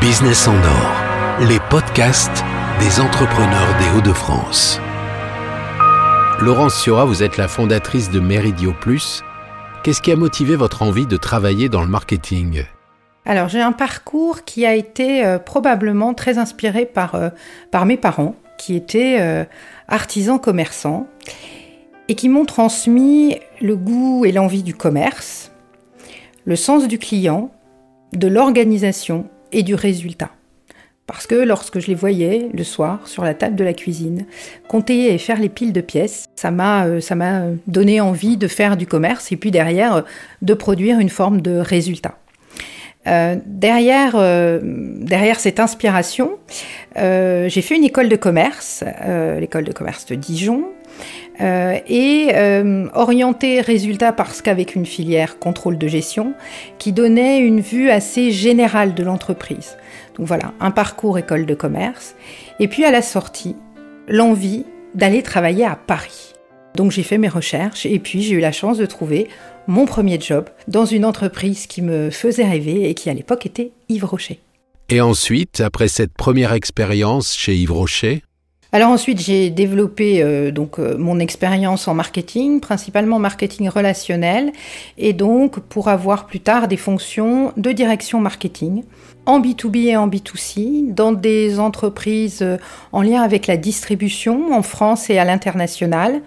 Business en or, les podcasts des entrepreneurs des Hauts-de-France. Laurence Siora, vous êtes la fondatrice de Meridio Plus. Qu'est-ce qui a motivé votre envie de travailler dans le marketing? Alors, j'ai un parcours qui a été euh, probablement très inspiré par, euh, par mes parents, qui étaient euh, artisans commerçants et qui m'ont transmis le goût et l'envie du commerce, le sens du client, de l'organisation et du résultat. Parce que lorsque je les voyais le soir sur la table de la cuisine, compter et faire les piles de pièces, ça m'a euh, ça m'a donné envie de faire du commerce et puis derrière euh, de produire une forme de résultat. Euh, derrière, derrière cette inspiration, j'ai fait une école de commerce, l'école de commerce de Dijon, et orienté résultat parce qu'avec une filière contrôle de gestion qui donnait une vue assez générale de l'entreprise. Donc voilà, un parcours école de commerce. Et puis à la sortie, l'envie d'aller travailler à Paris. Donc j'ai fait mes recherches et puis j'ai eu la chance de trouver mon premier job dans une entreprise qui me faisait rêver et qui à l'époque était Yves Rocher. Et ensuite, après cette première expérience chez Yves Rocher, alors ensuite, j'ai développé euh, euh, mon expérience en marketing, principalement marketing relationnel, et donc pour avoir plus tard des fonctions de direction marketing en B2B et en B2C dans des entreprises euh, en lien avec la distribution en France et à l'international,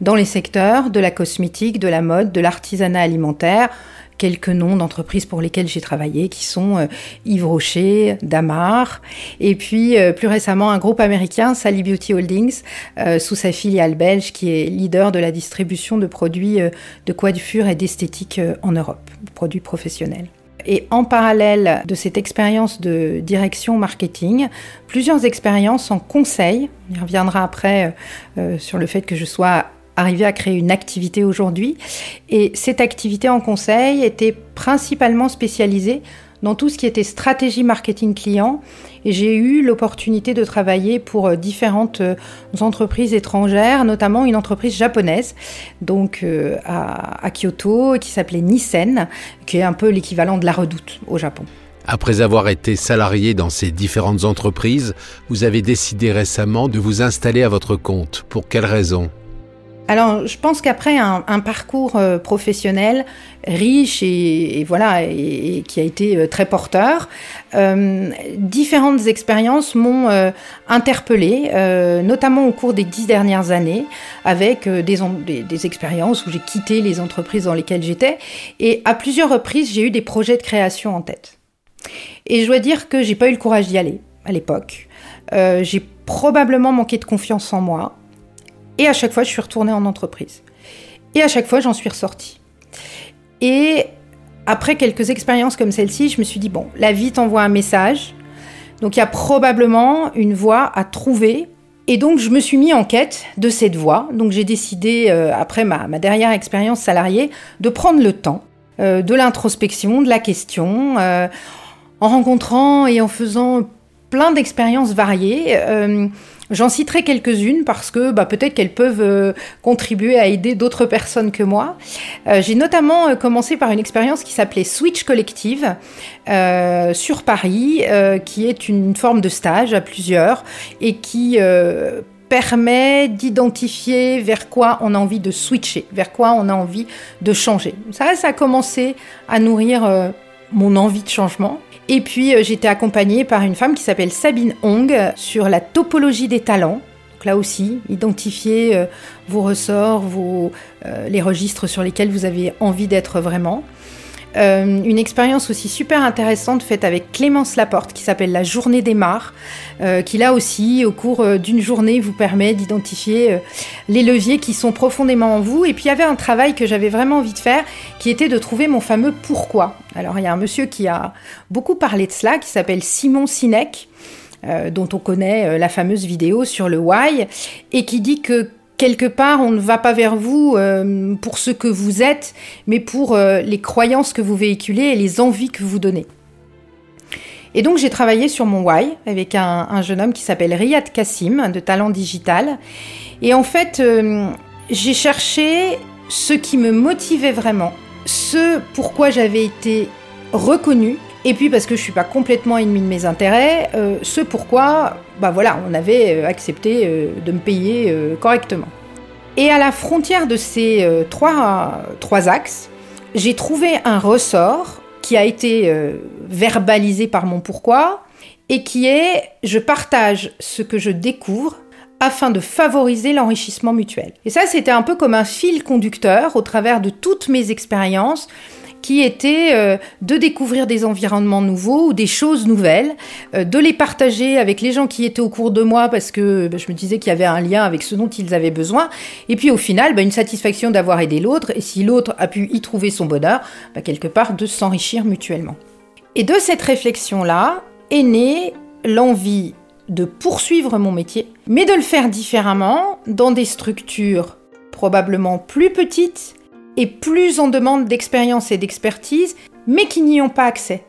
dans les secteurs de la cosmétique, de la mode, de l'artisanat alimentaire, quelques noms d'entreprises pour lesquelles j'ai travaillé, qui sont euh, Yves Rocher, Damar, et puis euh, plus récemment un groupe américain, Sally Beauty Holdings, euh, sous sa filiale belge, qui est leader de la distribution de produits de coiffure et d'esthétique en Europe, produits professionnels. Et en parallèle de cette expérience de direction marketing, plusieurs expériences en conseil. On reviendra après sur le fait que je sois arrivé à créer une activité aujourd'hui. Et cette activité en conseil était principalement spécialisée dans tout ce qui était stratégie marketing client. Et j'ai eu l'opportunité de travailler pour euh, différentes euh, entreprises étrangères, notamment une entreprise japonaise, donc euh, à, à Kyoto, qui s'appelait Nissen, qui est un peu l'équivalent de la Redoute au Japon. Après avoir été salarié dans ces différentes entreprises, vous avez décidé récemment de vous installer à votre compte. Pour quelles raisons alors, je pense qu'après un, parcours euh, professionnel riche et, voilà, et, qui a été euh, très porteur, euh, différentes expériences m'ont interpellé, notamment au cours des dix dernières années, avec des, des, expériences où j'ai quitté les entreprises dans lesquelles j'étais, et à plusieurs reprises, j'ai eu des projets de création en tête. Et je dois dire que j'ai pas eu le courage d'y aller à l'époque. j'ai probablement manqué de confiance en moi. Et à chaque fois, je suis retournée en entreprise. Et à chaque fois, j'en suis ressortie. Et après quelques expériences comme celle-ci, je me suis dit, bon, la vie t'envoie un message. Donc il y a probablement une voie à trouver. Et donc je me suis mis en quête de cette voie. Donc j'ai décidé, euh, après ma, dernière expérience salariée, de prendre le temps euh, de l'introspection, de la question, euh, en rencontrant et en faisant plein d'expériences variées. J'en citerai quelques-unes parce que bah, peut-être qu'elles peuvent euh, contribuer à aider d'autres personnes que moi. Euh, j'ai notamment euh, commencé par une expérience qui s'appelait Switch Collective sur Paris, qui est une forme de stage à plusieurs et qui permet d'identifier vers quoi on a envie de switcher, vers quoi on a envie de changer. Ça, ça a commencé à nourrir mon envie de changement. Et puis euh, j'étais accompagnée par une femme qui s'appelle Sabine Hong sur la topologie des talents. Donc là aussi, identifier euh, vos ressorts, vos, euh, les registres sur lesquels vous avez envie d'être vraiment. Euh, une expérience aussi super intéressante faite avec Clémence Laporte qui s'appelle la journée des mares, euh, qui là aussi au cours euh, d'une journée vous permet d'identifier les leviers qui sont profondément en vous. Et puis il y avait un travail que j'avais vraiment envie de faire qui était de trouver mon fameux pourquoi. Alors il y a un monsieur qui a beaucoup parlé de cela qui s'appelle Simon Sinek. dont on connaît la fameuse vidéo sur le why, et qui dit que quelque part, on ne va pas vers vous euh, pour ce que vous êtes, mais pour euh, les croyances que vous véhiculez et les envies que vous donnez. Et donc j'ai travaillé sur mon why avec un, jeune homme qui s'appelle Riyad Kassim de Talent Digital. Et en fait, euh, j'ai cherché ce qui me motivait vraiment, ce pourquoi j'avais été reconnue Et puis parce que je suis pas complètement ennemi de mes intérêts, euh, ce pourquoi, bah voilà, on avait euh, accepté euh, de me payer correctement. Et à la frontière de ces trois, trois axes, j'ai trouvé un ressort qui a été verbalisé par mon pourquoi et qui est je partage ce que je découvre afin de favoriser l'enrichissement mutuel. Et ça, c'était un peu comme un fil conducteur au travers de toutes mes expériences qui était euh, de découvrir des environnements nouveaux ou des choses nouvelles, euh, de les partager avec les gens qui étaient au cours de moi parce que bah, je me disais qu'il y avait un lien avec ce dont ils avaient besoin. Et puis au final, bah, une satisfaction d'avoir aidé l'autre et si l'autre a pu y trouver son bonheur, bah, quelque part de s'enrichir mutuellement. Et de cette réflexion-là est née l'envie de poursuivre mon métier, mais de le faire différemment dans des structures probablement plus petites et plus en demande d'expérience et d'expertise, mais qui n'y ont pas accès.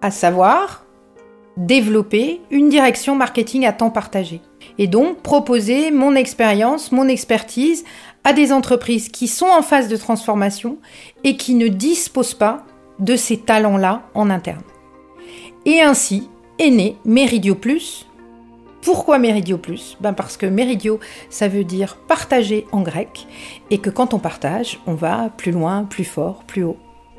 À savoir, développer une direction marketing à temps partagé. Et donc proposer mon expérience, mon expertise à des entreprises qui sont en phase de transformation et qui ne disposent pas de ces talents-là en interne. Et ainsi est né Meridio Plus, pourquoi Méridio plus? Ben Parce que Méridio, ça veut dire partager en grec, et que quand on partage, on va plus loin, plus fort, plus haut.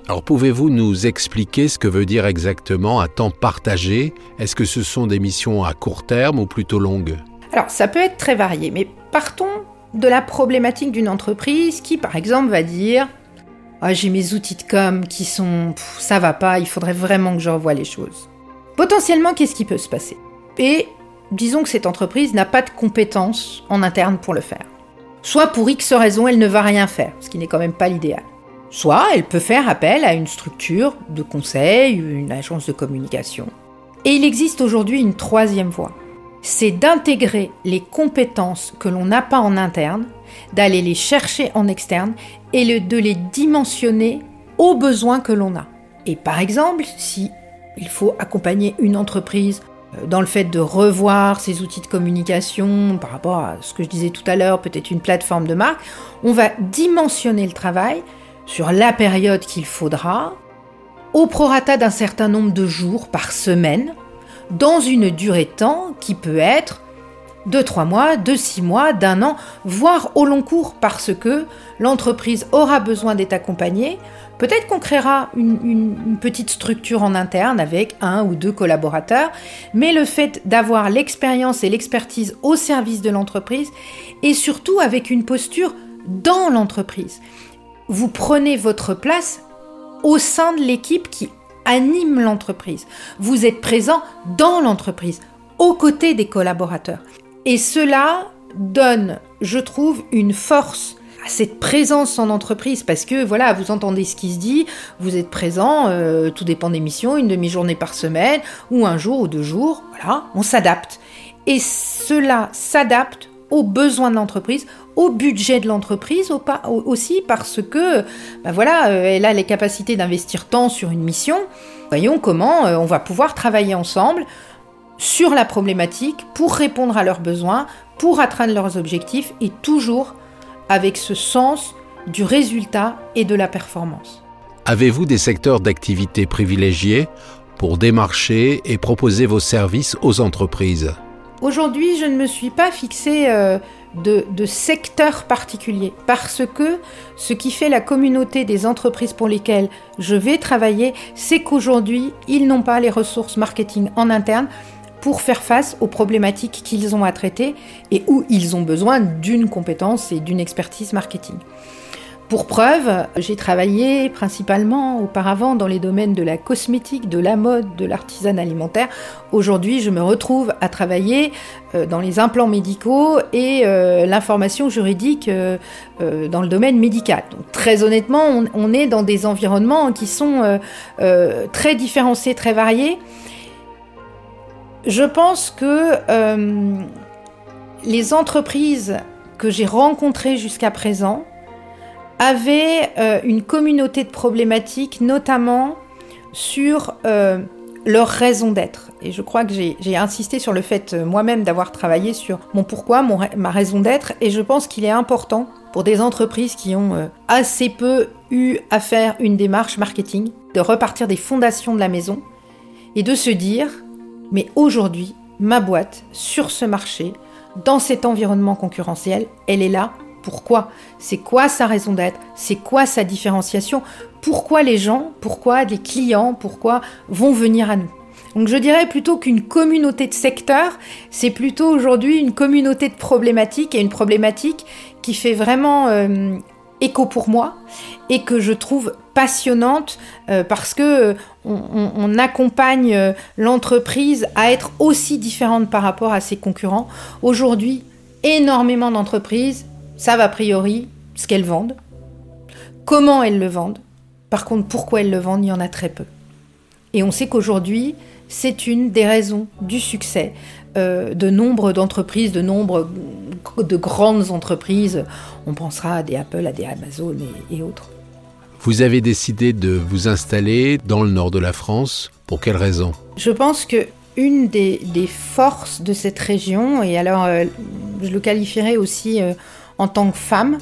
Alors pouvez-vous nous expliquer ce que veut dire exactement à temps partagé? Est-ce que ce sont des missions à court terme ou plutôt longues? Alors ça peut être très varié, mais partons de la problématique d'une entreprise qui par exemple va dire ah, j'ai mes outils de com qui sont ça va pas, il faudrait vraiment que je revoie les choses. Potentiellement, qu'est-ce qui peut se passer? Et disons que cette entreprise n'a pas de compétences en interne pour le faire. Soit pour X raisons, elle ne va rien faire, ce qui n'est quand même pas l'idéal. Soit elle peut faire appel à une structure de conseil, une agence de communication. Et il existe aujourd'hui une troisième voie. C'est d'intégrer les compétences que l'on n'a pas en interne, d'aller les chercher en externe et de les dimensionner aux besoins que l'on a. Et par exemple, si il faut accompagner une entreprise dans le fait de revoir ses outils de communication par rapport à ce que je disais tout à l'heure, peut-être une plateforme de marque, on va dimensionner le travail sur la période qu'il faudra, au prorata d'un certain nombre de jours par semaine, dans une durée de temps qui peut être de trois mois, de six mois, d'un an, voire au long cours, parce que l'entreprise aura besoin d'être accompagnée Peut-être qu'on créera une, petite structure en interne avec un ou deux collaborateurs, mais le fait d'avoir l'expérience et l'expertise au service de l'entreprise et surtout avec une posture dans l'entreprise. Vous prenez votre place au sein de l'équipe qui anime l'entreprise. Vous êtes présent dans l'entreprise, aux côtés des collaborateurs. Et cela donne, je trouve, une force cette présence en entreprise parce que voilà, vous entendez ce qui se dit, vous êtes présent, euh, tout dépend des missions, une demi-journée par semaine ou un jour ou deux jours, voilà, on s'adapte. Et cela s'adapte aux besoins de l'entreprise, au budget de l'entreprise aussi parce que ben voilà, euh, elle a les capacités d'investir tant sur une mission. Voyons comment euh, on va pouvoir travailler ensemble sur la problématique pour répondre à leurs besoins, pour atteindre leurs objectifs et toujours avec ce sens du résultat et de la performance. Avez-vous des secteurs d'activité privilégiés pour démarcher et proposer vos services aux entreprises? Aujourd'hui, je ne me suis pas fixé euh, de, de, secteur particulier parce que ce qui fait la communauté des entreprises pour lesquelles je vais travailler, c'est qu'aujourd'hui, ils n'ont pas les ressources marketing en interne pour faire face aux problématiques qu'ils ont à traiter et où ils ont besoin d'une compétence et d'une expertise marketing. Pour preuve, j'ai travaillé principalement auparavant dans les domaines de la cosmétique, de la mode, de l'artisanat alimentaire. Aujourd'hui, je me retrouve à travailler euh, dans les implants médicaux et euh, l'information juridique euh, dans le domaine médical. Donc, très honnêtement, on, est dans des environnements qui sont très différenciés, très variés. Je pense que euh, les entreprises que j'ai rencontrées jusqu'à présent avaient euh, une communauté de problématiques, notamment sur euh, leur raison d'être. Et je crois que j'ai insisté sur le fait moi-même d'avoir travaillé sur mon pourquoi, ma raison d'être, et je pense qu'il est important pour des entreprises qui ont assez peu eu à faire une démarche marketing, de repartir des fondations de la maison et de se dire, mais aujourd'hui, ma boîte, sur ce marché, dans cet environnement concurrentiel, elle est là. Pourquoi? C'est quoi sa raison d'être? C'est quoi sa différenciation? Pourquoi les gens, pourquoi les clients, pourquoi vont venir à nous? Donc je dirais plutôt qu'une communauté de secteurs, c'est plutôt aujourd'hui une communauté de problématiques et une problématique qui fait vraiment euh, écho pour moi et que je trouve passionnante euh, parce que euh, on, accompagne euh, l'entreprise à être aussi différente par rapport à ses concurrents. Aujourd'hui, énormément d'entreprises savent a priori ce qu'elles vendent, comment elles le vendent. Par contre, pourquoi elles le vendent, il y en a très peu. Et on sait qu'aujourd'hui, c'est une des raisons du succès de nombre d'entreprises, de nombre de grandes entreprises. On pensera à des Apple, à des Amazon et autres. Vous avez décidé de vous installer dans le nord de la France. Pour quelle raison? Je pense que une des, forces de cette région, et alors euh, je le qualifierais aussi euh, en tant que femme,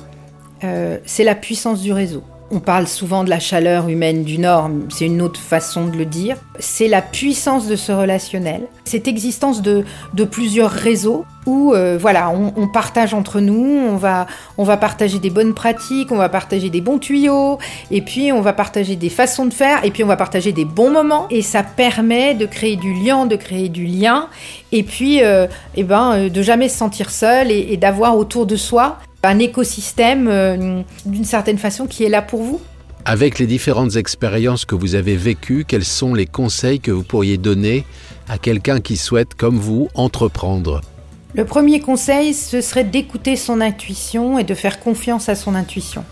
euh, c'est la puissance du réseau. On parle souvent de la chaleur humaine du Nord, c'est une autre façon de le dire. C'est la puissance de ce relationnel, cette existence de, plusieurs réseaux où euh, voilà, on, partage entre nous, on va, partager des bonnes pratiques, on va partager des bons tuyaux, et puis on va partager des façons de faire, et puis on va partager des bons moments, et ça permet de créer du lien, de créer du lien, et puis euh, eh ben, euh, de jamais se sentir seul et d'avoir autour de soi un écosystème euh, d'une certaine façon qui est là pour vous Avec les différentes expériences que vous avez vécues, quels sont les conseils que vous pourriez donner à quelqu'un qui souhaite, comme vous, entreprendre? Le premier conseil, ce serait d'écouter son intuition et de faire confiance à son intuition.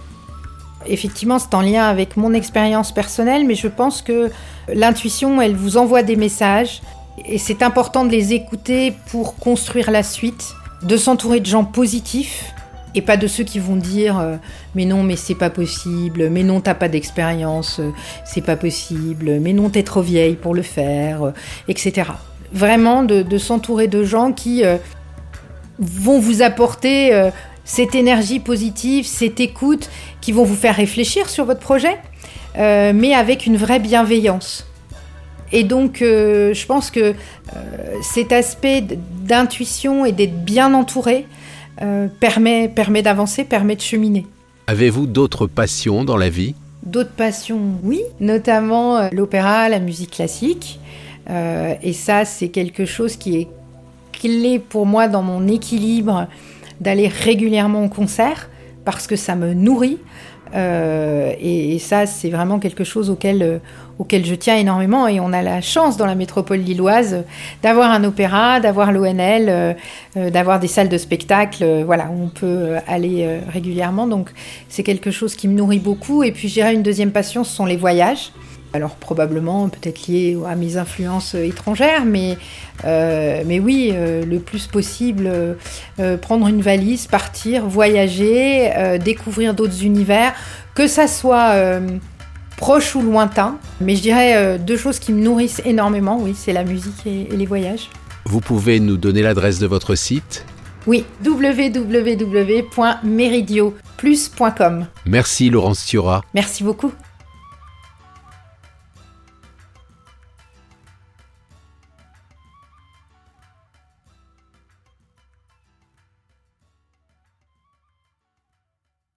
Effectivement, c'est en lien avec mon expérience personnelle, mais je pense que l'intuition, elle vous envoie des messages et c'est important de les écouter pour construire la suite, de s'entourer de gens positifs et pas de ceux qui vont dire euh, mais non mais c'est pas possible, mais non t'as pas d'expérience, euh, c'est pas possible, mais non t'es trop vieille pour le faire, euh, etc. Vraiment de, s'entourer de gens qui vont vous apporter cette énergie positive, cette écoute, qui vont vous faire réfléchir sur votre projet, mais avec une vraie bienveillance. Et donc, je pense que cet aspect d'intuition et d'être bien entouré, euh, permet, permet d'avancer, permet de cheminer. Avez-vous d'autres passions dans la vie? D'autres passions, oui, notamment euh, l'opéra, la musique classique. Euh, et ça, c'est quelque chose qui est clé pour moi dans mon équilibre d'aller régulièrement au concert parce que ça me nourrit. Et, ça, c'est vraiment quelque chose auquel, auquel je tiens énormément. Et on a la chance dans la métropole lilloise d'avoir un opéra, d'avoir l'ONL, euh, euh, d'avoir des salles de spectacle, euh, voilà, où on peut aller régulièrement. Donc c'est quelque chose qui me nourrit beaucoup. Et puis j'irai une deuxième passion, ce sont les voyages. Alors probablement peut-être lié à mes influences étrangères, mais, mais oui, le plus possible, prendre une valise, partir, voyager, découvrir d'autres univers, que ça soit proche ou lointain. Mais je dirais euh, deux choses qui me nourrissent énormément, oui, c'est la musique et, les voyages. Vous pouvez nous donner l'adresse de votre site? Oui, www.meridioplus.com. Merci Laurence Thiora. Merci beaucoup.